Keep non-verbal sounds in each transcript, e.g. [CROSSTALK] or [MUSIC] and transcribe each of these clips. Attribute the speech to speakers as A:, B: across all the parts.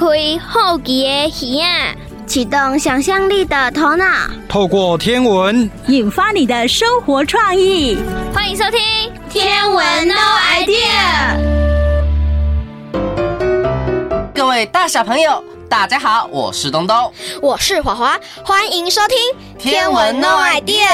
A: 开好奇的耳啊，
B: 启动想象力的头脑，
C: 透过天文
D: 引发你的生活创意。
A: 欢迎收听《
B: 天文 No Idea》。
E: 各位大小朋友，大家好，我是东东，
A: 我是华华，欢迎收听《
E: 天文 No Idea》。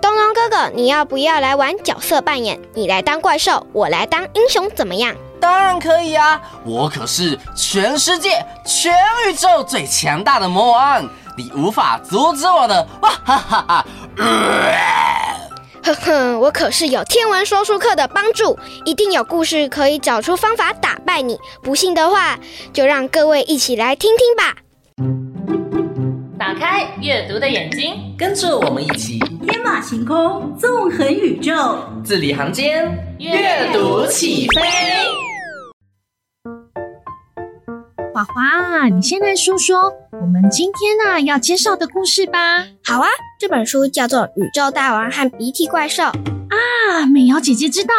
A: 东东哥哥，你要不要来玩角色扮演？你来当怪兽，我来当英雄，怎么样？
E: 当然可以啊！我可是全世界、全宇宙最强大的魔王，你无法阻止我的！哇哈哈哈！[LAUGHS]
A: 呵呵，我可是有天文说书课的帮助，一定有故事可以找出方法打败你。不信的话，就让各位一起来听听吧。
F: 打开阅读的眼睛，
E: 跟着我们一起
D: 天马行空，纵横宇宙，
E: 字里行间，阅读起飞。
G: 华华，你先来说说我们今天呢、啊、要介绍的故事吧。
A: 好啊，这本书叫做《宇宙大王和鼻涕怪兽》
G: 啊。美瑶姐姐知道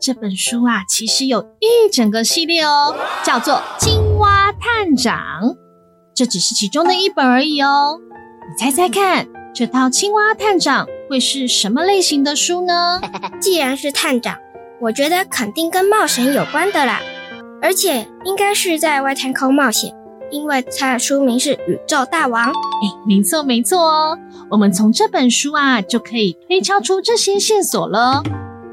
G: 这本书啊，其实有一整个系列哦，叫做《青蛙探长》。这只是其中的一本而已哦。你猜猜看，这套《青蛙探长》会是什么类型的书呢？[LAUGHS]
A: 既然是探长，我觉得肯定跟冒险有关的啦。而且应该是在外太空冒险，因为它的书名是《宇宙大王》。
G: 哎，没错没错哦，我们从这本书啊就可以推敲出这些线索了。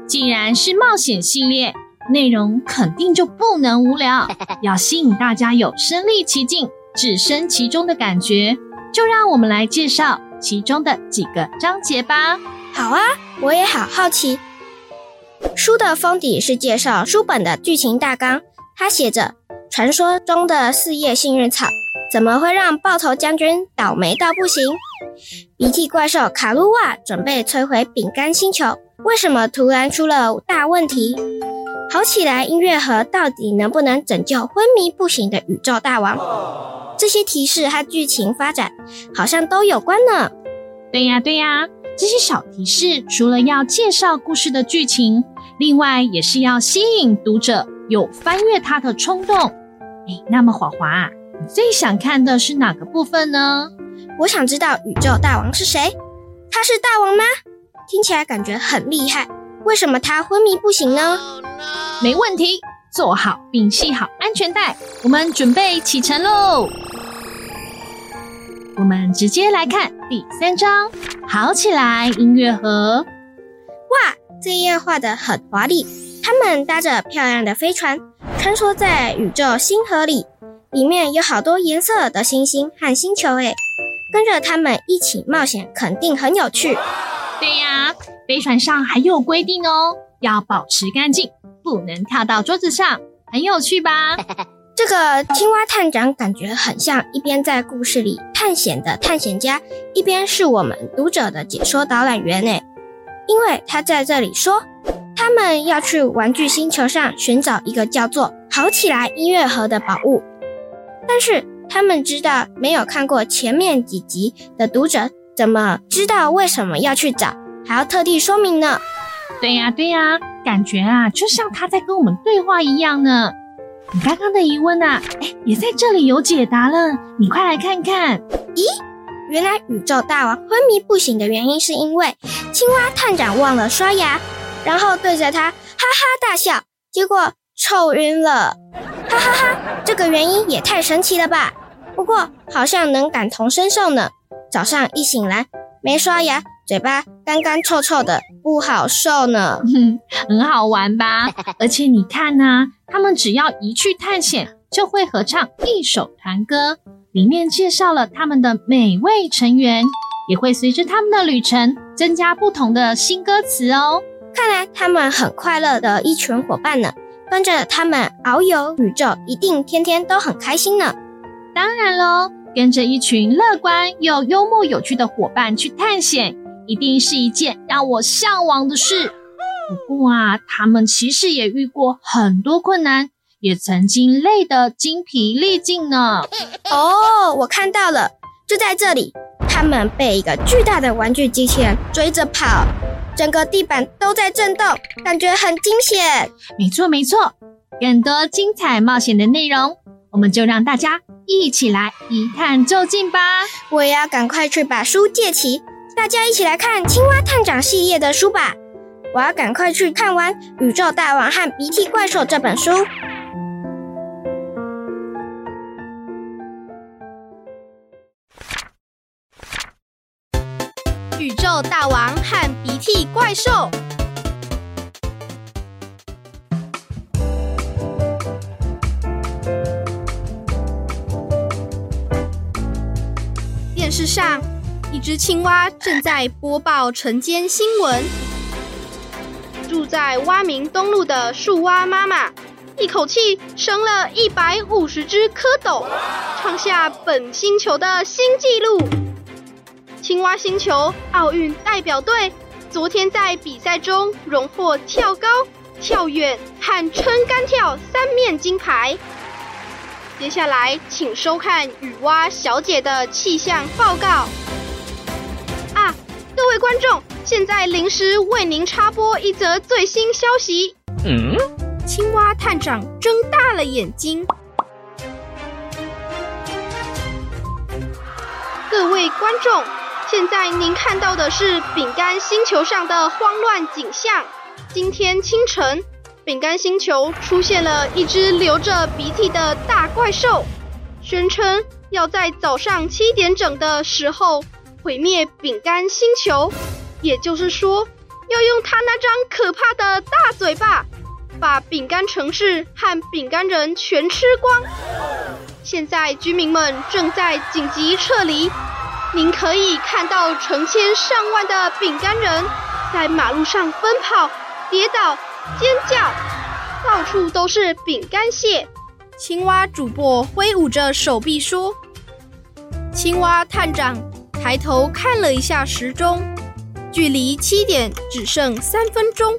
G: 既然是冒险系列，内容肯定就不能无聊，要吸引大家有身临其境、置身其中的感觉。就让我们来介绍其中的几个章节吧。
A: 好啊，我也好好奇。书的封底是介绍书本的剧情大纲。他写着：“传说中的四叶幸运草，怎么会让爆头将军倒霉到不行？鼻涕怪兽卡路瓦准备摧毁饼干星球，为什么突然出了大问题？好起来音乐盒到底能不能拯救昏迷不醒的宇宙大王？这些提示和剧情发展好像都有关呢。”
G: 对呀，对呀，这些小提示除了要介绍故事的剧情，另外也是要吸引读者。有翻越它的冲动，诶，那么华华，你最想看的是哪个部分呢？
A: 我想知道宇宙大王是谁？他是大王吗？听起来感觉很厉害，为什么他昏迷不醒呢？Oh.
G: 没问题，坐好并系好安全带，我们准备启程喽！我们直接来看第三章，好起来音乐盒。
A: 哇，这页画的很华丽。他们搭着漂亮的飞船，穿梭在宇宙星河里，里面有好多颜色的星星和星球诶，跟着他们一起冒险，肯定很有趣。
G: 对呀，飞船上还有规定哦，要保持干净，不能跳到桌子上，很有趣吧？[LAUGHS]
A: 这个青蛙探长感觉很像一边在故事里探险的探险家，一边是我们读者的解说导览员诶，因为他在这里说。他们要去玩具星球上寻找一个叫做“好起来音乐盒”的宝物，但是他们知道没有看过前面几集的读者怎么知道为什么要去找，还要特地说明呢？
G: 对呀，对呀，感觉啊，就像他在跟我们对话一样呢。你刚刚的疑问啊，哎，也在这里有解答了，你快来看看。
A: 咦，原来宇宙大王昏迷不醒的原因是因为青蛙探长忘了刷牙。然后对着他哈哈大笑，结果臭晕了，哈哈哈！这个原因也太神奇了吧？不过好像能感同身受呢。早上一醒来没刷牙，嘴巴干干臭臭的，不好受呢。
G: 哼，[LAUGHS] 很好玩吧？而且你看呐、他们只要一去探险，就会合唱一首团歌，里面介绍了他们的每位成员，也会随着他们的旅程增加不同的新歌词哦。
A: 看来他们很快乐的一群伙伴呢，跟着他们遨游宇宙，一定天天都很开心呢。
G: 当然喽，跟着一群乐观又幽默有趣的伙伴去探险，一定是一件让我向往的事。不过啊，他们其实也遇过很多困难，也曾经累得精疲力尽呢。
A: 哦，我看到了，就在这里，他们被一个巨大的玩具机器人追着跑。整个地板都在震动，感觉很惊险。
G: 没错没错，更多精彩冒险的内容，我们就让大家一起来一探究竟吧。
H: 我也要赶快去把书借齐，大家一起来看《青蛙探长》系列的书吧。我要赶快去看完《宇宙大王和鼻涕怪兽》这本书。《大王和鼻涕怪兽》。电视上，一只青蛙正在播报晨间新闻。住在蛙鸣东路的树蛙妈妈，一口气生了一百五十只蝌蚪，创下本星球的新纪录。青蛙星球奥运代表队昨天在比赛中荣获跳高、跳远和撑杆跳三面金牌。接下来，请收看雨蛙小姐的气象报告。啊，各位观众！现在临时为您插播一则最新消息。嗯，青蛙探长睁大了眼睛。各位观众，现在您看到的是饼干星球上的慌乱景象。今天清晨，饼干星球出现了一只流着鼻涕的大怪兽，宣称要在早上七点整的时候毁灭饼干星球。也就是说，要用他那张可怕的大嘴巴，把饼干城市和饼干人全吃光。现在居民们正在紧急撤离，您可以看到成千上万的饼干人在马路上奔跑、跌倒、尖叫，到处都是饼干屑。青蛙主播挥舞着手臂说：“青蛙探长抬头看了一下时钟。”距离七点只剩三分钟。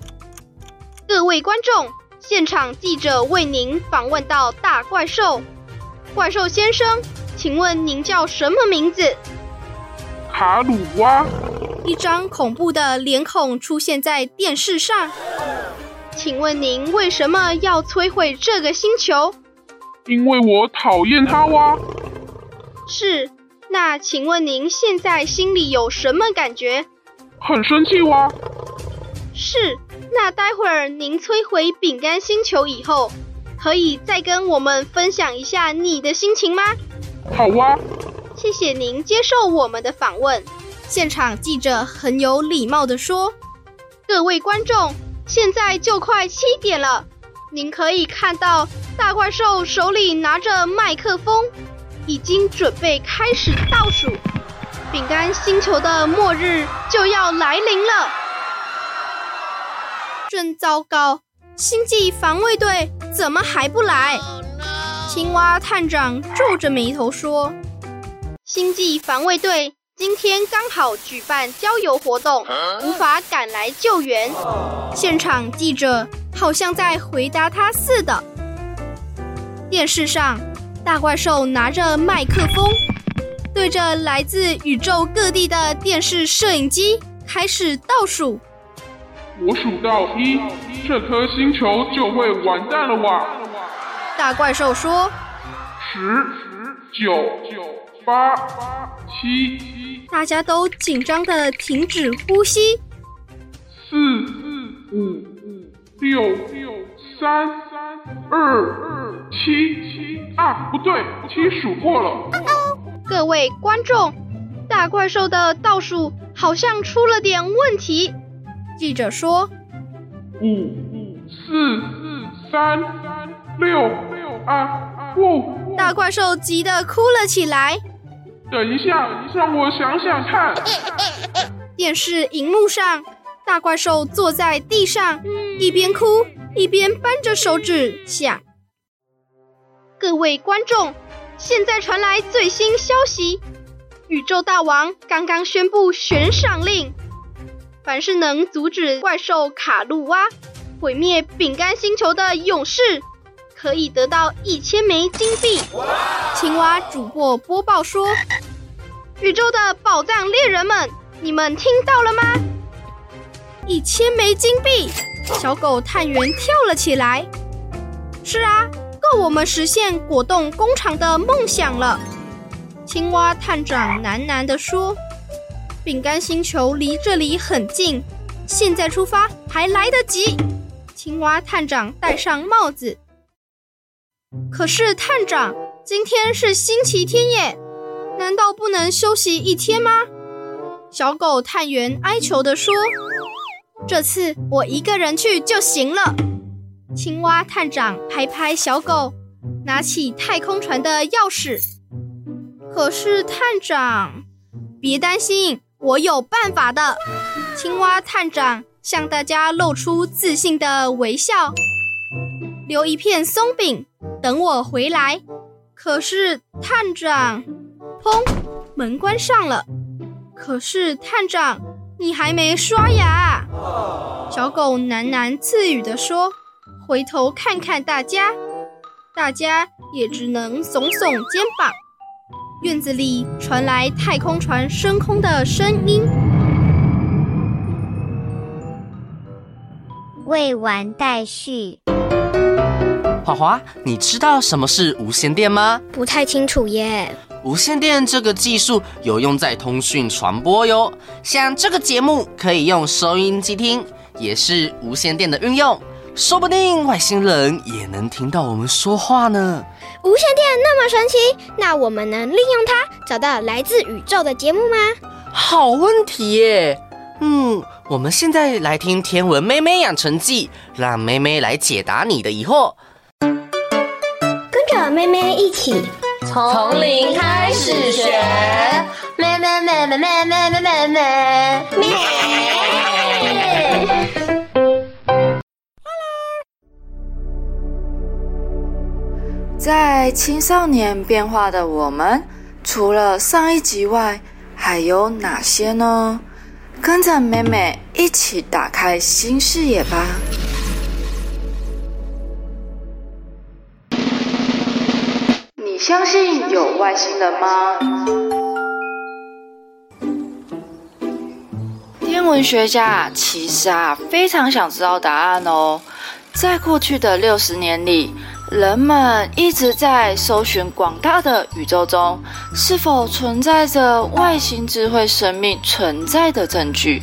H: 各位观众，现场记者为您访问到大怪兽。怪兽先生，请问您叫什么名字？
I: 卡鲁蛙。
H: 一张恐怖的脸孔出现在电视上。请问您为什么要摧毁这个星球？
I: 因为我讨厌它哇。
H: 是。那请问您现在心里有什么感觉？
I: 很生气哇！
H: 是，那待会儿您摧毁饼干星球以后，可以再跟我们分享一下你的心情吗？
I: 好哇！
H: 谢谢您接受我们的访问。现场记者很有礼貌地说：“各位观众，现在就快七点了，您可以看到大怪兽手里拿着麦克风，已经准备开始倒数。”饼干星球的末日就要来临了，真糟糕！星际防卫队怎么还不来？Oh. 青蛙探长皱着眉头说：“星际防卫队今天刚好举办郊游活动无法赶来救援。” oh. 现场记者好像在回答他似的。电视上，大怪兽拿着麦克风。对着来自宇宙各地的电视摄影机开始倒数。
I: 我数到一，这颗星球就会完蛋了哇！
H: 大怪兽说：
I: 十、九九、八、七。
H: 大家都紧张的停止呼吸。
I: 四、五、六、三、二、七。啊，不对，七数过了。
H: 各位观众，大怪兽的倒数好像出了点问题。记者说：“
I: 五、四、三、六、二、五。”
H: 大怪兽急得哭了起来。
I: 等一下，让我想想看。
H: 电视荧幕上，大怪兽坐在地上，一边哭一边扳着手指想：“各位观众。”现在传来最新消息，宇宙大王刚刚宣布悬赏令，凡是能阻止怪兽卡路蛙毁灭饼干星球的勇士，可以得到一千枚金币。青蛙主播播报说：“宇宙的宝藏猎人们，你们听到了吗？一千枚金币！”小狗探员跳了起来：“是啊，够我们实现果冻工厂的梦想了。青蛙探长喃喃地说：“饼干星球离这里很近，现在出发还来得及。”青蛙探长戴上帽子。可是探长，今天是星期天耶，难道不能休息一天吗？小狗探员哀求地说：“这次我一个人去就行了。”青蛙探长拍拍小狗，拿起太空船的钥匙。可是探长，别担心，我有办法的。青蛙探长向大家露出自信的微笑，留一片松饼，等我回来。可是探长，砰，门关上了。可是探长，你还没刷牙。小狗喃喃自语地说。回头看看大家，大家也只能耸耸肩膀。院子里传来太空船升空的声音。
J: 未完待续。
E: 花花，你知道什么是无线电吗？
K: 不太清楚耶。
E: 无线电这个技术有用在通讯传播哟，像这个节目可以用收音机听，也是无线电的运用。说不定外星人也能听到我们说话呢。
K: 无线电那么神奇，那我们能利用它找到来自宇宙的节目吗？
E: 好问题耶。嗯，我们现在来听天文妹妹养成记，让妹妹来解答你的疑惑。
K: 妹妹一起
F: 从零开始学，妹妹妹妹妹妹妹妹妹妹。
L: 在青少年变化的我们，除了上一集外，还有哪些呢？跟着妹妹一起打开新视野吧。相信有外星人吗？天文学家其实啊，非常想知道答案哦。在过去的六十年里，人们一直在搜寻广大的宇宙中是否存在着外星智慧生命存在的证据，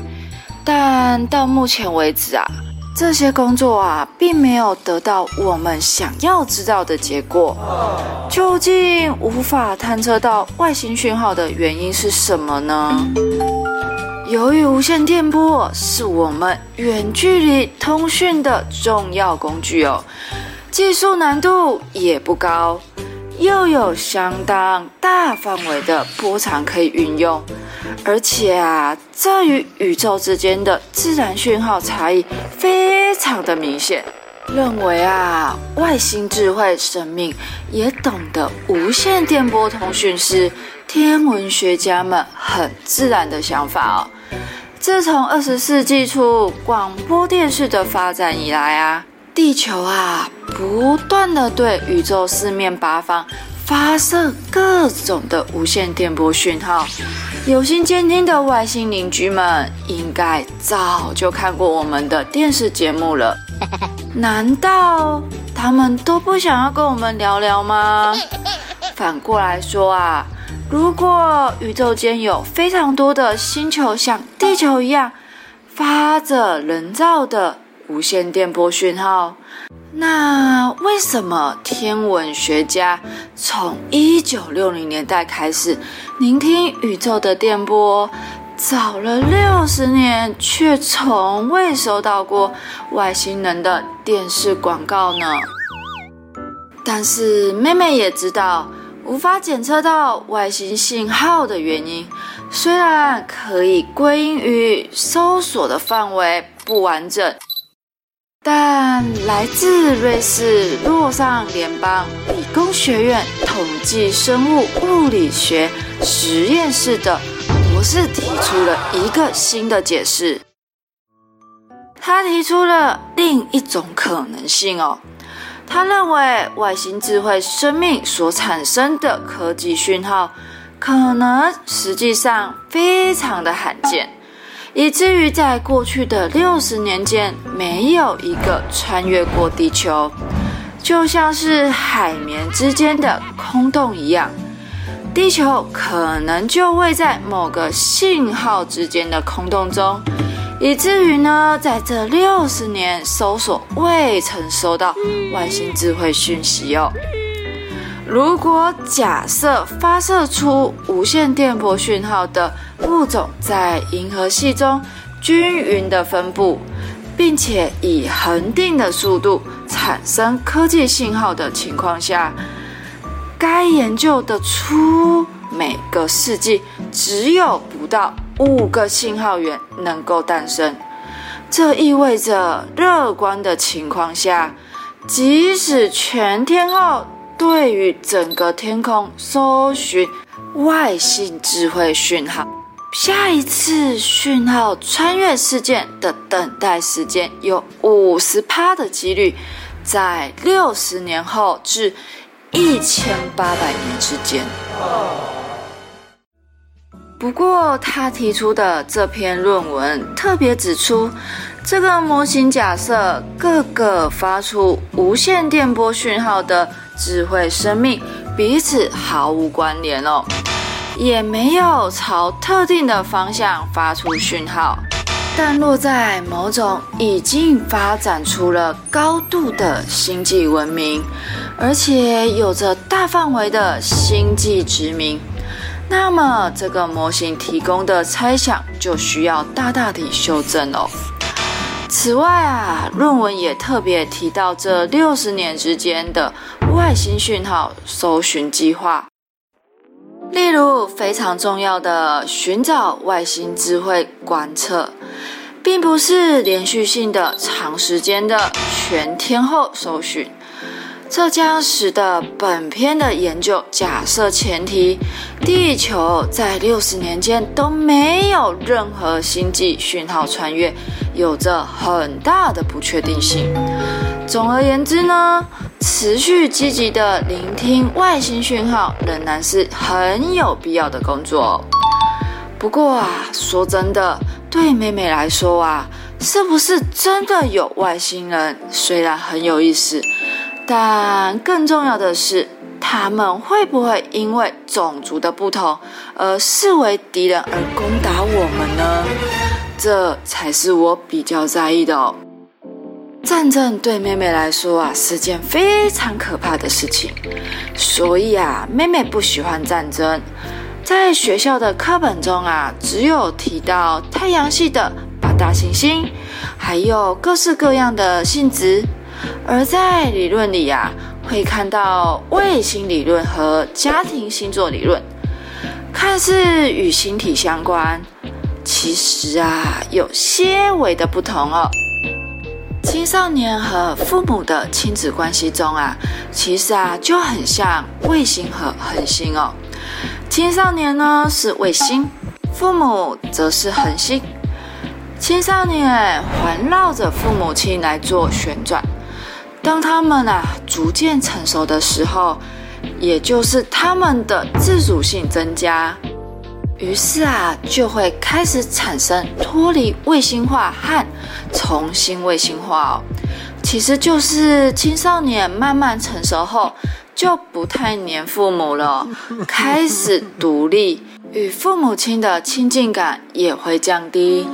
L: 但到目前为止啊，这些工作啊，并没有得到我们想要知道的结果。究竟无法探测到外星讯号的原因是什么呢？由于无线电波是我们远距离通讯的重要工具哦。技术难度也不高，又有相当大范围的波长可以运用，而且啊，这与宇宙之间的自然讯号差异非常的明显。认为啊，外星智慧生命也懂得无线电波通讯是天文学家们很自然的想法哦。自从二十世纪初广播电视的发展以来啊。地球啊，不断的对宇宙四面八方发射各种的无线电波讯号。有心监听的外星邻居们，应该早就看过我们的电视节目了。[LAUGHS] 难道他们都不想要跟我们聊聊吗？反过来说啊，如果宇宙间有非常多的星球像地球一样，发着人造的。无线电波讯号，那为什么天文学家从一九六零年代开始聆听宇宙的电波，早了六十年，却从未收到过外星人的电视广告呢？但是妹妹也知道，无法检测到外星信号的原因，虽然可以归因于搜索的范围不完整。但来自瑞士洛桑联邦理工学院统计生物物理学实验室的博士提出了一个新的解释。他提出了另一种可能性哦，他认为外星智慧生命所产生的科技讯号，可能实际上非常的罕见。以至于在过去的六十年间，没有一个穿越过地球。就像是海绵之间的空洞一样，地球可能就位在某个信号之间的空洞中，以至于呢，在这六十年搜索未曾收到外星智慧讯息哦。如果假设发射出无线电波讯号的物种在银河系中均匀的分布，并且以恒定的速度产生科技信号的情况下，该研究得出每个世纪只有不到五个信号源能够诞生。这意味着乐观的情况下，即使全天候。对于整个天空搜寻外星智慧讯号，下一次讯号穿越事件的等待时间有五十趴的几率，在六十年后至一千八百年之间。不过，他提出的这篇论文特别指出，这个模型假设各个发出无线电波讯号的。智慧生命彼此毫无关联哦，也没有朝特定的方向发出讯号，但落在某种已经发展出了高度的星际文明，而且有着大范围的星际殖民，那么这个模型提供的猜想就需要大大的修正哦。此外啊，论文也特别提到这六十年之间的外星讯号搜寻计划，例如非常重要的寻找外星智慧观测，并不是连续性的长时间的全天候搜寻。这将使得本篇的研究假设前提，地球在六十年间都没有任何星际讯号穿越，有着很大的不确定性。总而言之呢，持续积极的聆听外星讯号仍然是很有必要的工作。不过啊，说真的，对妹妹来说啊，是不是真的有外星人，虽然很有意思。但更重要的是，他们会不会因为种族的不同而视为敌人而攻打我们呢？这才是我比较在意的哦。战争对妹妹来说啊，是件非常可怕的事情，所以啊，妹妹不喜欢战争。在学校的课本中啊，只有提到太阳系的八大行星，还有各式各样的性质。而在理论里、啊，会看到卫星理论和家庭星座理论，看似与星体相关，其实啊有些微的不同哦。青少年和父母的亲子关系中啊，其实啊就很像卫星和恒星哦。青少年呢是卫星，父母则是恒星。青少年环绕着父母亲来做旋转。当他们啊逐渐成熟的时候，也就是他们的自主性增加，于是啊就会开始产生脱离卫星化和重新卫星化哦。其实就是青少年慢慢成熟后就不太黏父母了，开始独立。与父母亲的亲近感也会降低，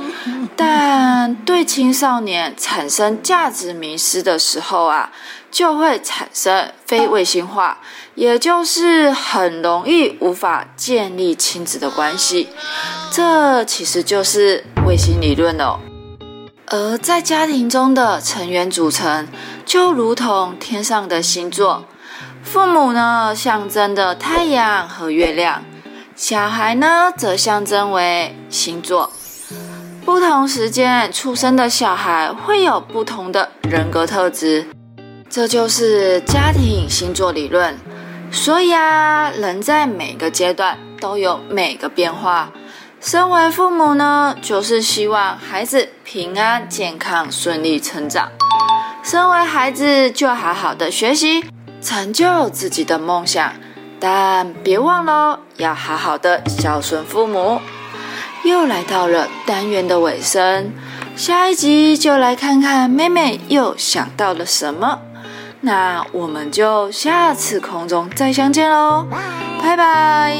L: 但对青少年产生价值迷失的时候啊，就会产生非卫星化，也就是很容易无法建立亲子的关系。这其实就是卫星理论哦。而在家庭中的成员组成，就如同天上的星座，父母呢，象征着太阳和月亮。小孩呢，则象征为星座。不同时间出生的小孩会有不同的人格特质，这就是家庭星座理论。所以啊，人在每个阶段都有每个变化。身为父母呢，就是希望孩子平安、健康、顺利成长。身为孩子，就好好的学习，成就自己的梦想。但别忘了，要好好的孝顺父母。又来到了单元的尾声，下一集就来看看妹妹又想到了什么。那我们就下次空中再相见喽，拜拜。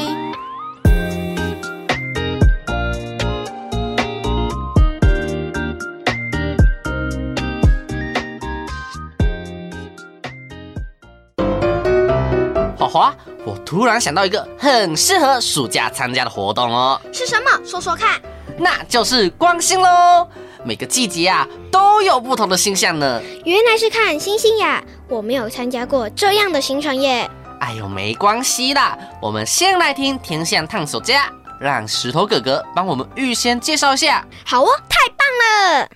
E: 花花，我突然想到一个很适合暑假参加的活动哦。
H: 是什么？说说看。
E: 那就是光星喽。每个季节啊，都有不同的星象呢。
H: 原来是看星星呀！我没有参加过这样的行程耶。
E: 哎呦，没关系啦。我们先来听天象探索家，让石头哥哥帮我们预先介绍一下。
H: 好哦，太棒了！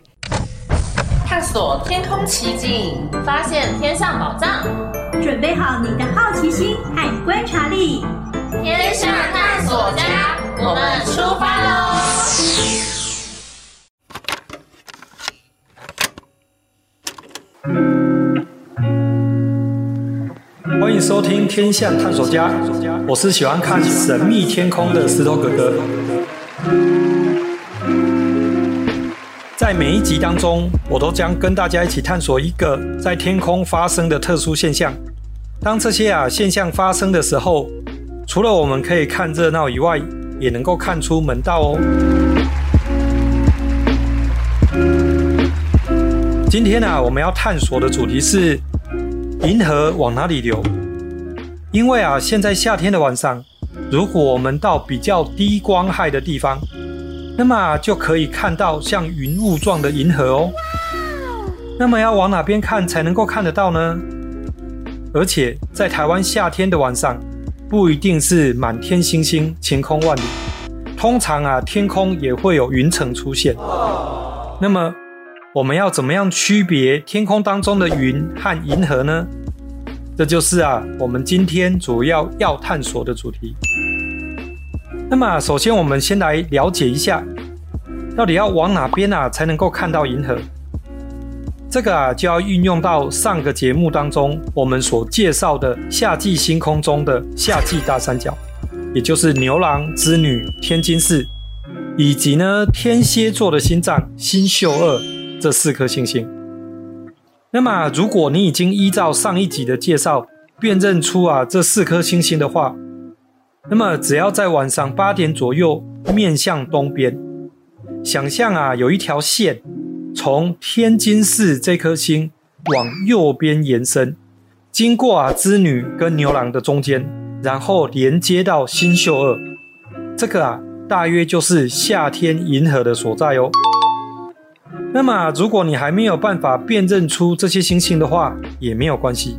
F: 探索天空奇景，发现天上宝藏。
D: 准备好你的好奇心和观察力，
F: 天上探索家，我们出发喽！
C: 欢迎收听《天象探索家》，我是喜欢看神秘天空的石头哥哥。在每一集当中，我都将跟大家一起探索一个在天空发生的特殊现象。当这些啊现象发生的时候，除了我们可以看热闹以外，也能够看出门道哦。今天啊，我们要探索的主题是银河往哪里流？因为啊，现在夏天的晚上，如果我们到比较低光害的地方，那么就可以看到像云雾状的银河哦。那么要往哪边看才能够看得到呢？而且在台湾夏天的晚上，不一定是满天星星、晴空万里，通常啊，天空也会有云层出现。那么我们要怎么样区别天空当中的云和银河呢？这就是啊，我们今天主要要探索的主题。那么，首先我们先来了解一下，到底要往哪边啊才能够看到银河？这个啊，就要运用到上个节目当中我们所介绍的夏季星空中的夏季大三角，也就是牛郎织女、天津四，以及呢天蝎座的心脏星宿二。这四颗星星。那么，如果你已经依照上一集的介绍辨认出啊这四颗星星的话，那么只要在晚上八点左右面向东边，想象啊有一条线从天津四这颗星往右边延伸，经过啊织女跟牛郎的中间，然后连接到星宿二，这个啊大约就是夏天银河的所在哦。那么，如果你还没有办法辨认出这些星星的话，也没有关系。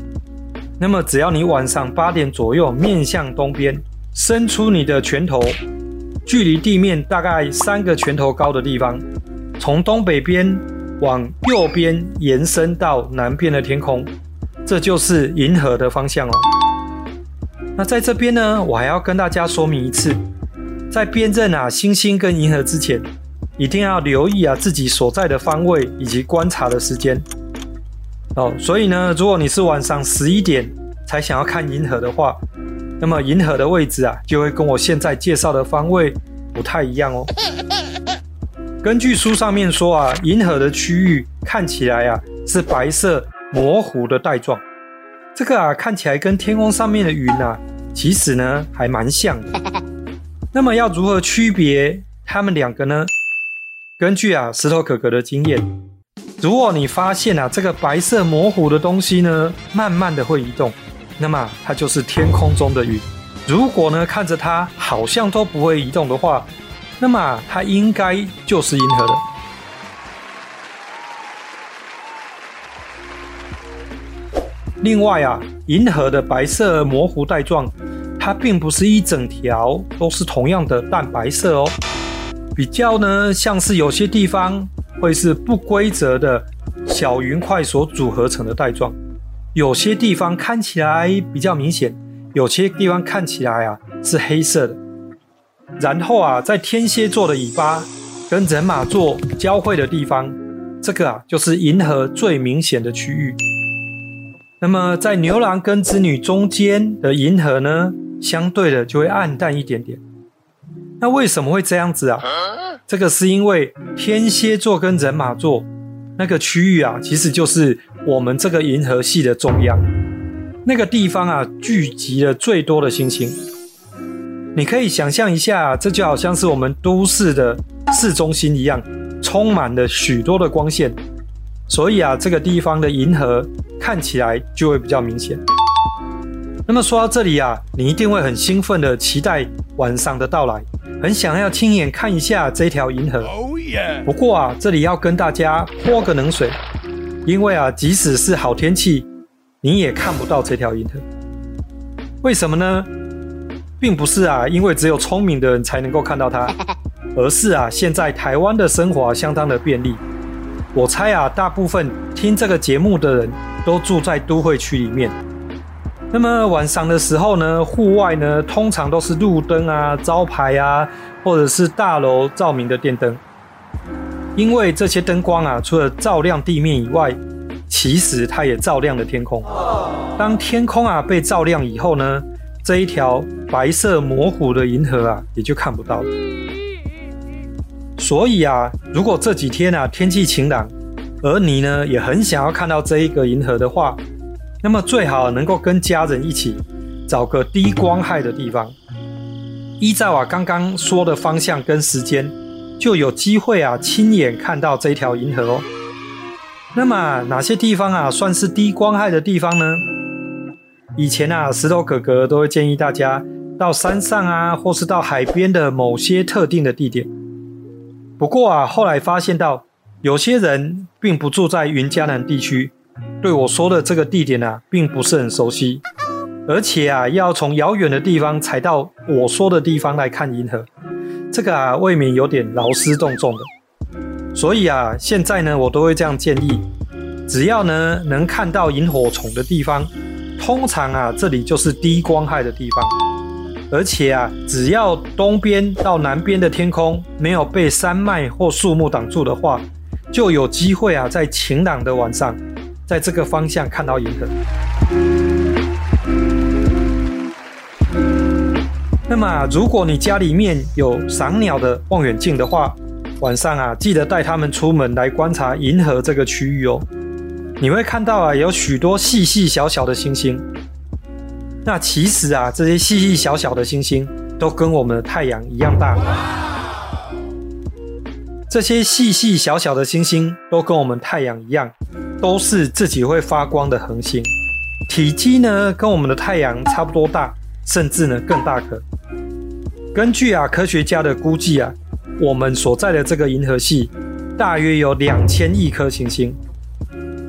C: 那么，只要你晚上八点左右面向东边，伸出你的拳头，距离地面大概三个拳头高的地方，从东北边往右边延伸到南边的天空，这就是银河的方向哦。那在这边呢，我还要跟大家说明一次，在辨认啊星星跟银河之前。一定要留意啊，自己所在的方位以及观察的时间哦。所以呢，如果你是晚上十一点才想要看银河的话，那么银河的位置啊，就会跟我现在介绍的方位不太一样哦。根据书上面说啊，银河的区域看起来啊是白色模糊的带状，这个啊看起来跟天空上面的云啊，其实呢还蛮像的。那么要如何区别它们两个呢？根据啊石头哥哥的经验，如果你发现啊这个白色模糊的东西呢，慢慢的会移动，那么它就是天空中的云。如果呢看着它好像都不会移动的话，那么它应该就是银河了。另外啊，银河的白色模糊带状，它并不是一整条都是同样的淡白色哦。比较呢，像是有些地方会是不规则的小云块所组合成的带状，有些地方看起来比较明显，有些地方看起来啊是黑色的。然后啊，在天蝎座的尾巴跟人马座交汇的地方，这个啊就是银河最明显的区域。那么在牛郎跟织女中间的银河呢，相对的就会暗淡一点点。那为什么会这样子啊？这个是因为天蝎座跟人马座那个区域啊，其实就是我们这个银河系的中央，那个地方啊，聚集了最多的星星。你可以想象一下，这就好像是我们都市的市中心一样，充满了许多的光线。所以啊，这个地方的银河看起来就会比较明显。那么说到这里啊，你一定会很兴奋的期待晚上的到来，很想要亲眼看一下这条银河。不过啊，这里要跟大家泼个冷水，因为啊，即使是好天气，你也看不到这条银河。为什么呢？并不是啊，因为只有聪明的人才能够看到它，[LAUGHS] 而是啊，现在台湾的生活相当的便利。我猜啊，大部分听这个节目的人都住在都会区里面。那么晚上的时候呢，户外呢通常都是路灯啊、招牌啊，或者是大楼照明的电灯。因为这些灯光啊，除了照亮地面以外，其实它也照亮了天空。当天空啊被照亮以后呢，这一条白色模糊的银河啊，也就看不到了。所以啊，如果这几天啊天气晴朗，而你呢也很想要看到这一个银河的话，那么最好能够跟家人一起找个低光害的地方，依照啊刚刚说的方向跟时间，就有机会啊亲眼看到这条银河哦。那么哪些地方啊算是低光害的地方呢？以前啊石头哥哥都会建议大家到山上啊，或是到海边的某些特定的地点。不过啊，后来发现到有些人并不住在云嘉南地区，对我说的这个地点啊，并不是很熟悉，而且啊，要从遥远的地方才到我说的地方来看银河，这个啊，未免有点劳师动众的。所以啊，现在呢，我都会这样建议，只要呢能看到萤火虫的地方，通常啊，这里就是低光害的地方。而且啊，只要东边到南边的天空没有被山脉或树木挡住的话，就有机会啊，在晴朗的晚上，在这个方向看到银河。那么，如果你家里面有赏鸟的望远镜的话，晚上啊，记得带他们出门来观察银河这个区域哦。你会看到啊，有许多细细小小的星星。那其实啊，这些细细小小的星星都跟我们的太阳一样大。这些细细小小的星星都跟我们太阳一样，都是自己会发光的恒星，体积呢跟我们的太阳差不多大，甚至呢更大颗。根据啊科学家的估计啊，我们所在的这个银河系大约有两千亿颗行星，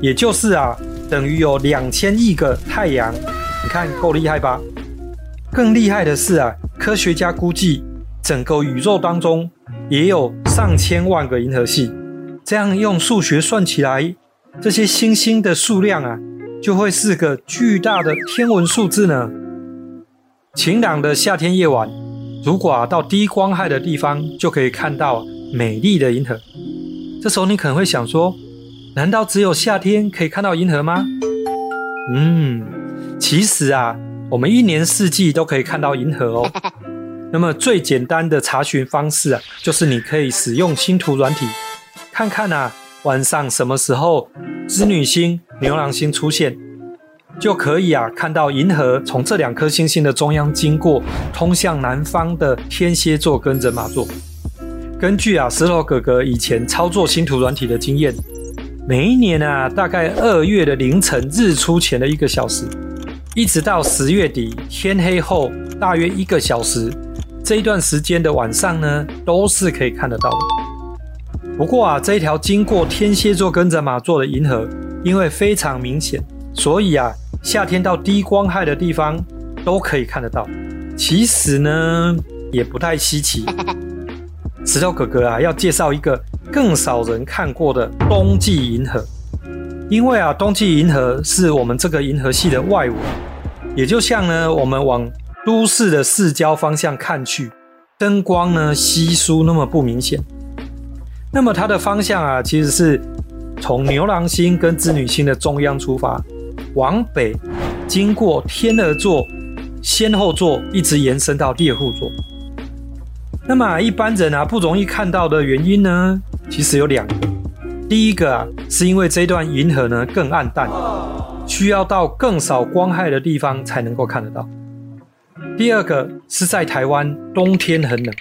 C: 也就是啊等于有两千亿个太阳。你看够厉害吧？更厉害的是啊，科学家估计整个宇宙当中也有上千万个银河系。这样用数学算起来，这些星星的数量啊，就会是个巨大的天文数字呢。晴朗的夏天夜晚，如果啊到低光害的地方，就可以看到美丽的银河。这时候你可能会想说，难道只有夏天可以看到银河吗？嗯。其实啊，我们一年四季都可以看到银河哦。[LAUGHS] 那么最简单的查询方式啊，就是你可以使用星图软体，看看啊晚上什么时候织女星、牛郎星出现，就可以啊看到银河从这两颗星星的中央经过，通向南方的天蝎座跟人马座。根据啊石头哥哥以前操作星图软体的经验，每一年啊大概二月的凌晨日出前的一个小时。一直到十月底天黑后大约一个小时，这一段时间的晚上呢，都是可以看得到的。不过啊，这一条经过天蝎座跟人马座的银河，因为非常明显，所以啊，夏天到低光害的地方都可以看得到。其实呢，也不太稀奇。石头哥哥啊，要介绍一个更少人看过的冬季银河。因为啊，冬季银河是我们这个银河系的外围，也就像呢，我们往都市的市郊方向看去，灯光呢稀疏那么不明显。那么它的方向啊，其实是从牛郎星跟织女星的中央出发，往北经过天鹅座、仙后座，一直延伸到猎户座。那么一般人啊不容易看到的原因呢，其实有两个。第一个啊，是因为这段银河呢更暗淡，需要到更少光害的地方才能够看得到。第二个是在台湾冬天很冷，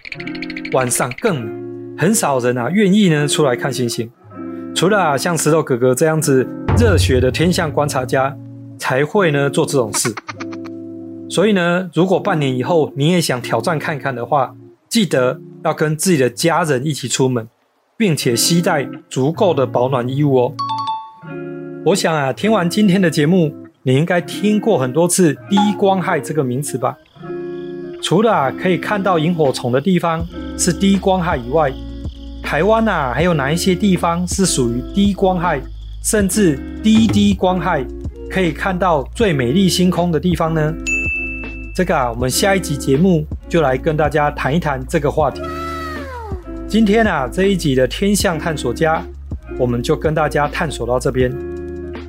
C: 晚上更冷，很少人啊愿意呢出来看星星。除了啊像石头哥哥这样子热血的天象观察家才会呢做这种事。所以呢，如果半年以后你也想挑战看看的话，记得要跟自己的家人一起出门，并且携带足够的保暖衣物哦。我想啊，听完今天的节目，你应该听过很多次低光害这个名词吧？除了啊可以看到萤火虫的地方是低光害以外，台湾啊还有哪一些地方是属于低光害，甚至低低光害，可以看到最美丽星空的地方呢？这个啊，我们下一集节目就来跟大家谈一谈这个话题。今天啊，这一集的天象探索家，我们就跟大家探索到这边。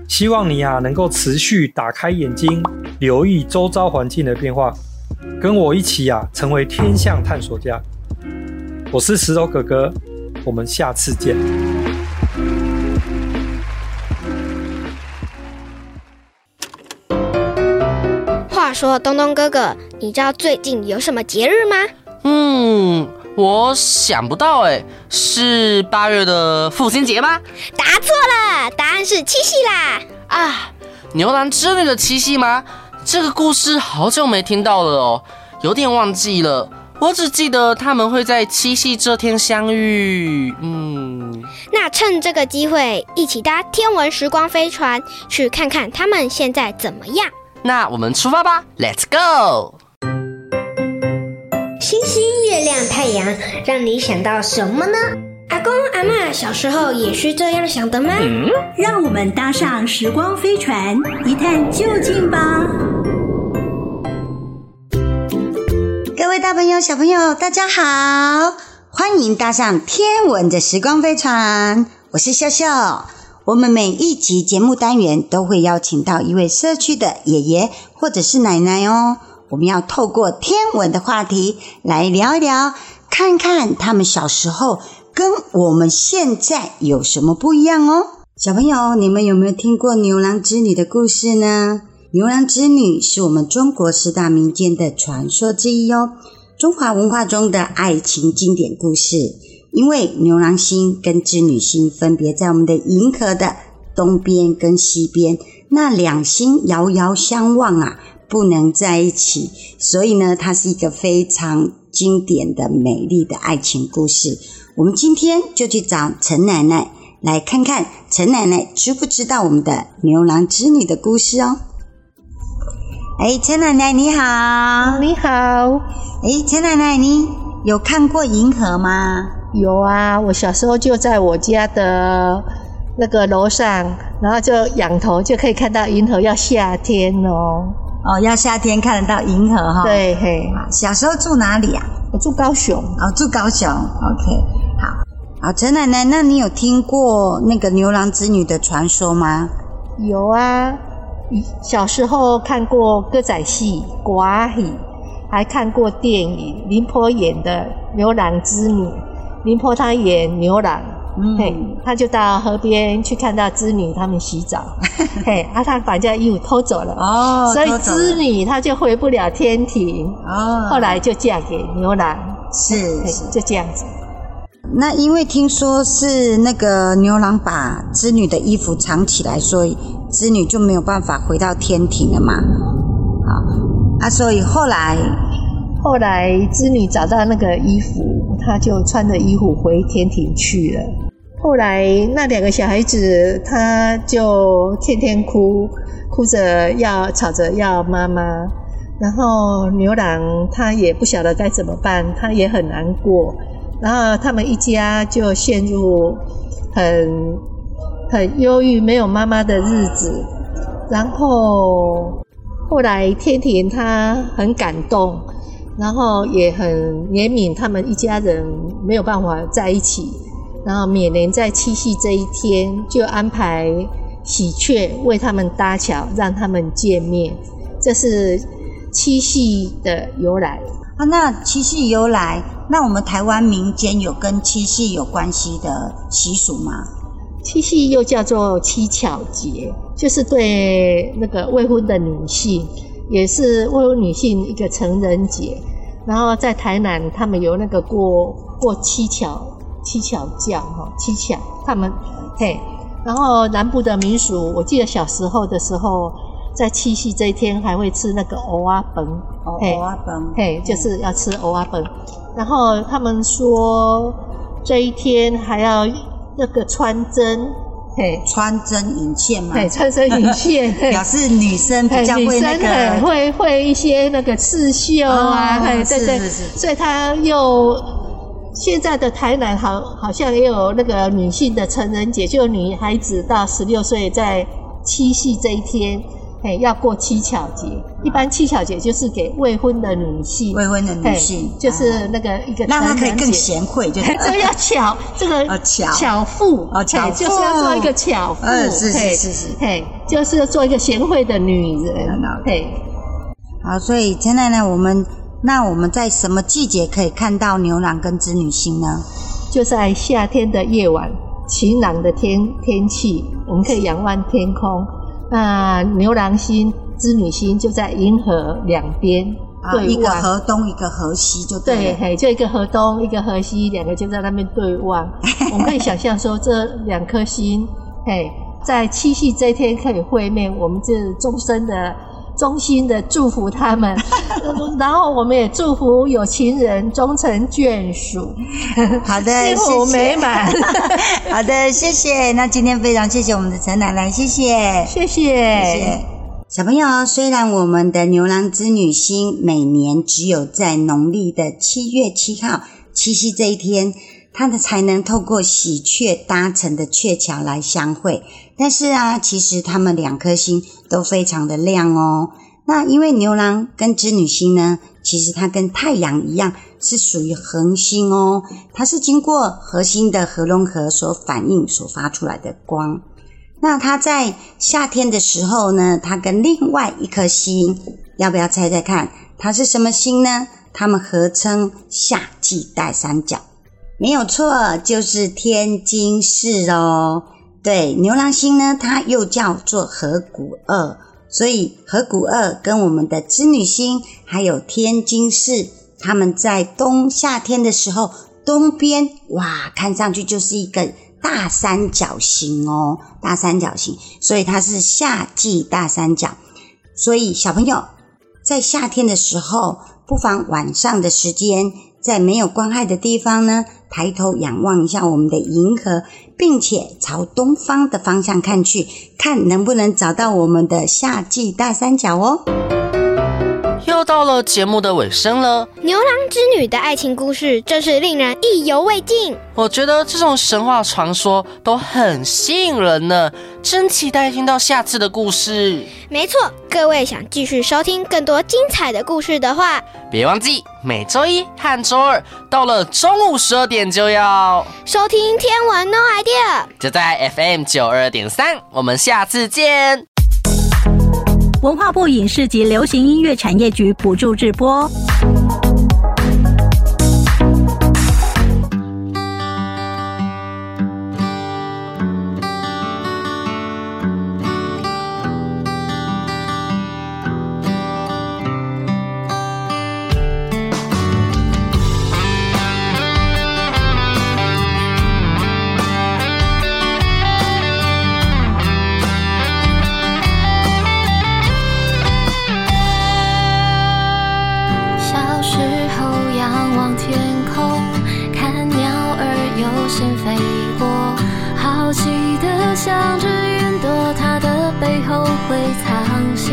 C: 希望你啊，能够持续打开眼睛，留意周遭环境的变化，跟我一起啊，成为天象探索家。我是石头哥哥，我们下次见。
H: 话说东东哥哥，你知道最近有什么节日吗？
E: 嗯，我想不到哎，是八月的父亲节吗？
H: 答错了，答案是七夕啦！
E: 啊，牛郎织女的七夕吗？这个故事好久没听到了哦，有点忘记了。我只记得他们会在七夕这天相遇。嗯，
H: 那趁这个机会，一起搭天文时光飞船去看看他们现在怎么样。
E: 那我们出发吧，Let's go！
M: 星星、月亮、太阳，让你想到什么呢？
H: 阿公阿嬷小时候也是这样想的吗？
D: 嗯，让我们搭上时光飞船，一探究竟吧！
N: 各位大朋友、小朋友，大家好，欢迎搭上天文的时光飞船，我是笑笑。我们每一集节目单元都会邀请到一位社区的爷爷或者是奶奶哦。我们要透过天文的话题来聊一聊，看看他们小时候跟我们现在有什么不一样哦。小朋友，你们有没有听过牛郎织女的故事呢？牛郎织女是我们中国四大民间的传说之一哦，中华文化中的爱情经典故事。因为牛郎星跟织女星分别在我们的银河的东边跟西边，那两星遥遥相望啊，不能在一起，所以呢，它是一个非常经典的美丽的爱情故事。我们今天就去找陈奶奶来看看，陈奶奶知不知道我们的牛郎织女的故事哦？哎，陈奶奶你好，
O: 你好。
N: 哎，陈奶奶你有看过银河吗？
O: 有啊，我小时候就在我家的那个楼上，然后就仰头就可以看到银河要夏天哦。
N: 哦，要夏天看得到银河哈、哦。
O: 对嘿。
N: 小时候住哪里啊？
O: 我住高雄。
N: 哦，住高雄。OK，好。好，陈奶奶，那你有听过那个牛郎织女的传说吗？
O: 有啊，小时候看过歌仔戏、寡戏，还看过电影，林婆演的牛郎织女。林波他演牛郎，嗯，嘿，他就到河边去看到织女他们洗澡，[LAUGHS] 嘿，啊，他把人家衣服偷走了，哦，所以织女她就回不了天庭，哦，后来就嫁给牛郎，
N: 是是，
O: 就这样子。
N: 那因为听说是那个牛郎把织女的衣服藏起来，所以织女就没有办法回到天庭了嘛，好，啊，所以后来。
O: 后来织女找到那个衣服，她就穿着衣服回天庭去了。后来那两个小孩子，他就天天哭，哭着要吵着要妈妈。然后牛郎他也不晓得该怎么办，他也很难过。然后他们一家就陷入很很忧郁、没有妈妈的日子。然后后来天庭他很感动。然后也很怜悯他们一家人没有办法在一起，然后每年在七夕这一天就安排喜鹊为他们搭桥，让他们见面。这是七夕的由来
N: 啊。那七夕由来，那我们台湾民间有跟七夕有关系的习俗吗？
O: 七夕又叫做七巧节，就是对那个未婚的女性，也是未婚女性一个成人节。然后在台南，他们有那个过过七巧七巧匠哈，七巧他们嘿。然后南部的民俗，我记得小时候的时候，在七夕这一天还会吃那个蚵仔饭，
N: 蚵仔饭，
O: 嘿，就是要吃蚵仔饭。然后他们说这一天还要那个穿针，嘿，
N: 穿针引线嘛，
O: 对，穿针引线，[LAUGHS]
N: 表示女生比较会那个，
O: 会会一些那个刺绣啊，
N: 哦、
O: 对对。对，所以她又。现在的台南好，好像也有那个女性的成人节，就女孩子到十六岁，在七夕这一天，哎，要过七巧节。一般七巧节就是给未婚的女性，
N: 未婚的女性，
O: 就是那个一个
N: 让她可以更贤惠，就 [LAUGHS]
O: 这个要巧，这个 [LAUGHS] 巧巧妇，
N: 啊，巧妇
O: 就是要做一个巧妇，
N: 嗯，是是是是，
O: 嘿，就是要做一个贤惠的女人，嘿，
N: 好，所以现在呢，我们。那我们在什么季节可以看到牛郎跟织女星呢？
O: 就在夏天的夜晚，晴朗的天天气，我们可以仰望天空。那牛郎星、织女星就在银河两边对，
N: 啊，一个河东，一个河西，就
O: 对，就一个河东，一个河西，两个就在那边对望。[LAUGHS] 我们可以想象说，这两颗星，嘿，在七夕这一天可以会面，我们这终身的。衷心的祝福他们，[LAUGHS] 然后我们也祝福有情人终成眷属。
N: 好的，[LAUGHS]
O: 幸福美满。[LAUGHS]
N: 好的，谢谢。那今天非常谢谢我们的陈奶奶，谢谢，
O: 谢谢，
N: 谢谢。小朋友，虽然我们的牛郎织女星每年只有在农历的七月七号七夕这一天，他的才能透过喜鹊搭成的鹊桥来相会。但是啊，其实他们两颗星都非常的亮哦。那因为牛郎跟织女星呢，其实它跟太阳一样，是属于恒星哦。它是经过核心的核融合所反应所发出来的光。那它在夏天的时候呢，它跟另外一颗星，要不要猜猜看？它是什么星呢？它们合称夏季带三角，没有错，就是天津市哦。对，牛郎星呢，它又叫做河谷二，所以河谷二跟我们的织女星还有天津市，他们在冬夏天的时候，东边哇，看上去就是一个大三角形哦，大三角形，所以它是夏季大三角。所以小朋友在夏天的时候，不妨晚上的时间，在没有光害的地方呢，抬头仰望一下我们的银河。并且朝东方的方向看去，看能不能找到我们的夏季大三角哦。
E: 又到了节目的尾声了，
H: 牛郎织女的爱情故事真是令人意犹未尽。
E: 我觉得这种神话传说都很吸引人呢，真期待听到下次的故事。
H: 没错，各位想继续收听更多精彩的故事的话，
E: 别忘记每周一和周二到了中午十二点就要
H: 收听《天文 No Idea》，
E: 就在 FM 九二点三，我们下次见。
D: 文化部影视及流行音乐产业局补助直播。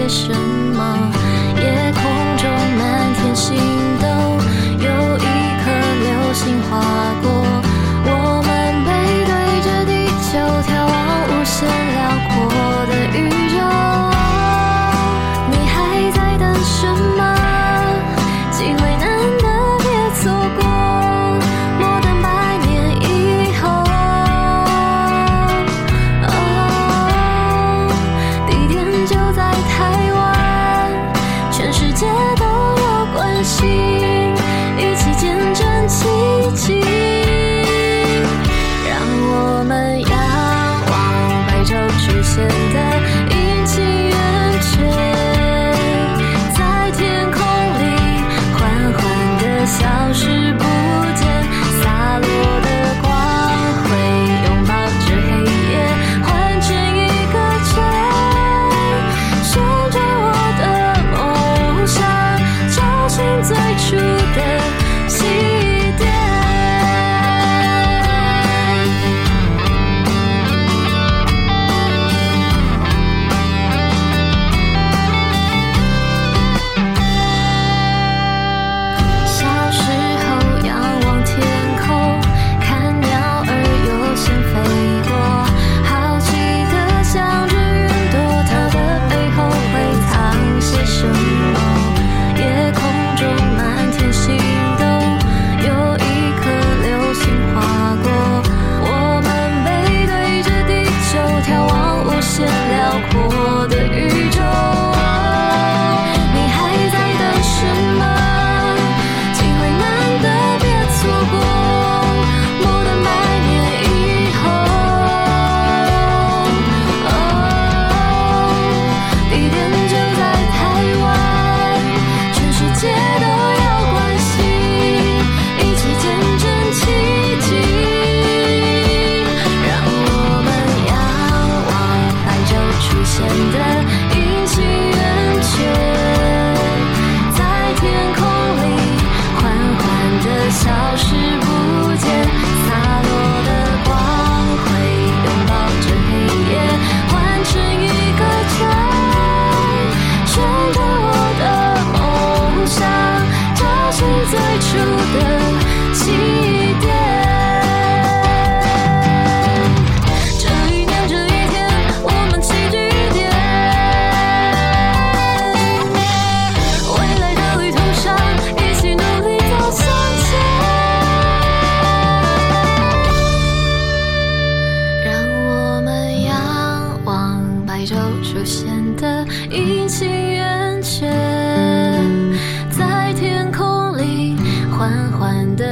P: 生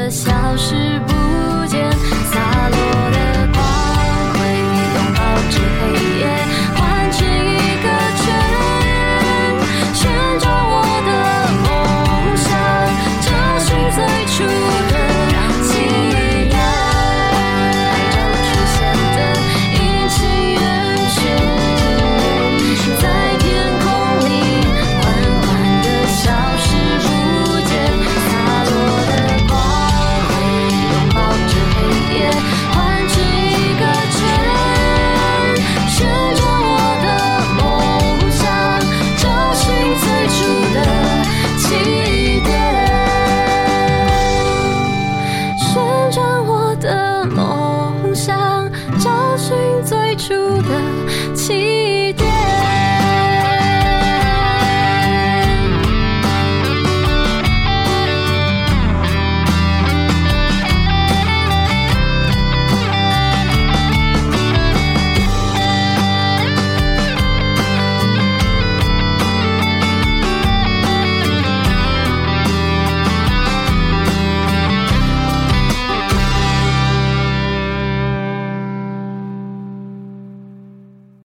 P: 的消失。